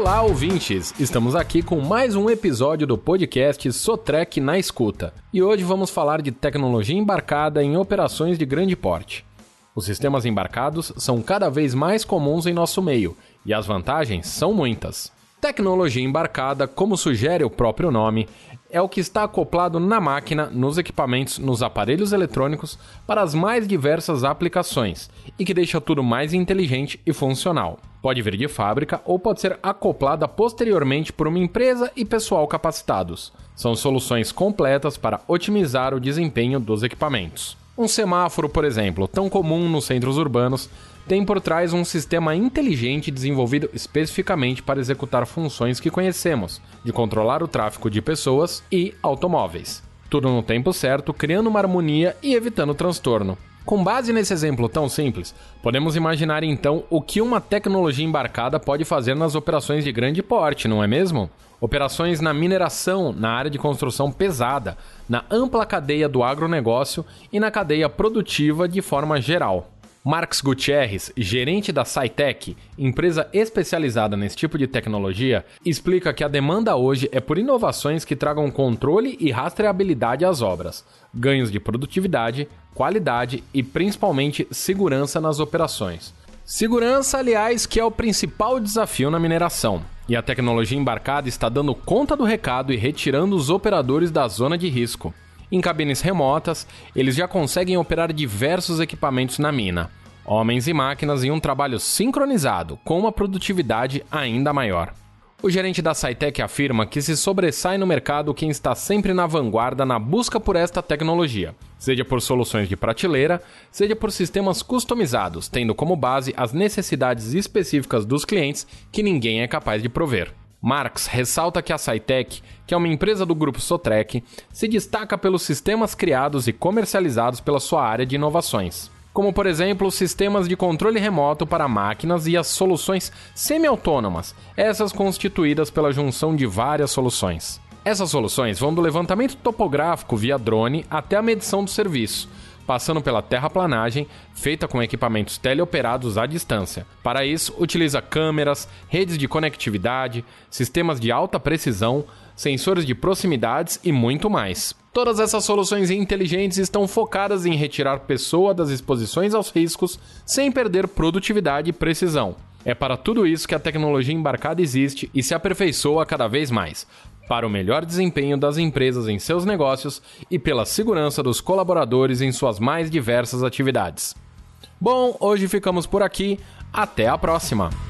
Olá, ouvintes! Estamos aqui com mais um episódio do podcast Sotrec na Escuta. E hoje vamos falar de tecnologia embarcada em operações de grande porte. Os sistemas embarcados são cada vez mais comuns em nosso meio, e as vantagens são muitas. Tecnologia embarcada, como sugere o próprio nome, é o que está acoplado na máquina, nos equipamentos, nos aparelhos eletrônicos para as mais diversas aplicações e que deixa tudo mais inteligente e funcional. Pode vir de fábrica ou pode ser acoplada posteriormente por uma empresa e pessoal capacitados. São soluções completas para otimizar o desempenho dos equipamentos. Um semáforo, por exemplo, tão comum nos centros urbanos, tem por trás um sistema inteligente desenvolvido especificamente para executar funções que conhecemos, de controlar o tráfego de pessoas e automóveis. Tudo no tempo certo, criando uma harmonia e evitando transtorno. Com base nesse exemplo tão simples, podemos imaginar então o que uma tecnologia embarcada pode fazer nas operações de grande porte, não é mesmo? Operações na mineração, na área de construção pesada, na ampla cadeia do agronegócio e na cadeia produtiva de forma geral. Marx Gutierrez, gerente da SciTech, empresa especializada nesse tipo de tecnologia, explica que a demanda hoje é por inovações que tragam controle e rastreabilidade às obras, ganhos de produtividade, qualidade e principalmente segurança nas operações. Segurança, aliás, que é o principal desafio na mineração. E a tecnologia embarcada está dando conta do recado e retirando os operadores da zona de risco. Em cabines remotas, eles já conseguem operar diversos equipamentos na mina. Homens e máquinas em um trabalho sincronizado, com uma produtividade ainda maior. O gerente da SciTech afirma que se sobressai no mercado quem está sempre na vanguarda na busca por esta tecnologia, seja por soluções de prateleira, seja por sistemas customizados, tendo como base as necessidades específicas dos clientes que ninguém é capaz de prover. Marx ressalta que a SciTech, que é uma empresa do grupo Sotrec, se destaca pelos sistemas criados e comercializados pela sua área de inovações, como por exemplo os sistemas de controle remoto para máquinas e as soluções semi-autônomas, essas constituídas pela junção de várias soluções. Essas soluções vão do levantamento topográfico via drone até a medição do serviço, passando pela terraplanagem, feita com equipamentos teleoperados à distância. Para isso, utiliza câmeras, redes de conectividade, sistemas de alta precisão, sensores de proximidades e muito mais. Todas essas soluções inteligentes estão focadas em retirar pessoa das exposições aos riscos sem perder produtividade e precisão. É para tudo isso que a tecnologia embarcada existe e se aperfeiçoa cada vez mais, para o melhor desempenho das empresas em seus negócios e pela segurança dos colaboradores em suas mais diversas atividades. Bom, hoje ficamos por aqui. Até a próxima!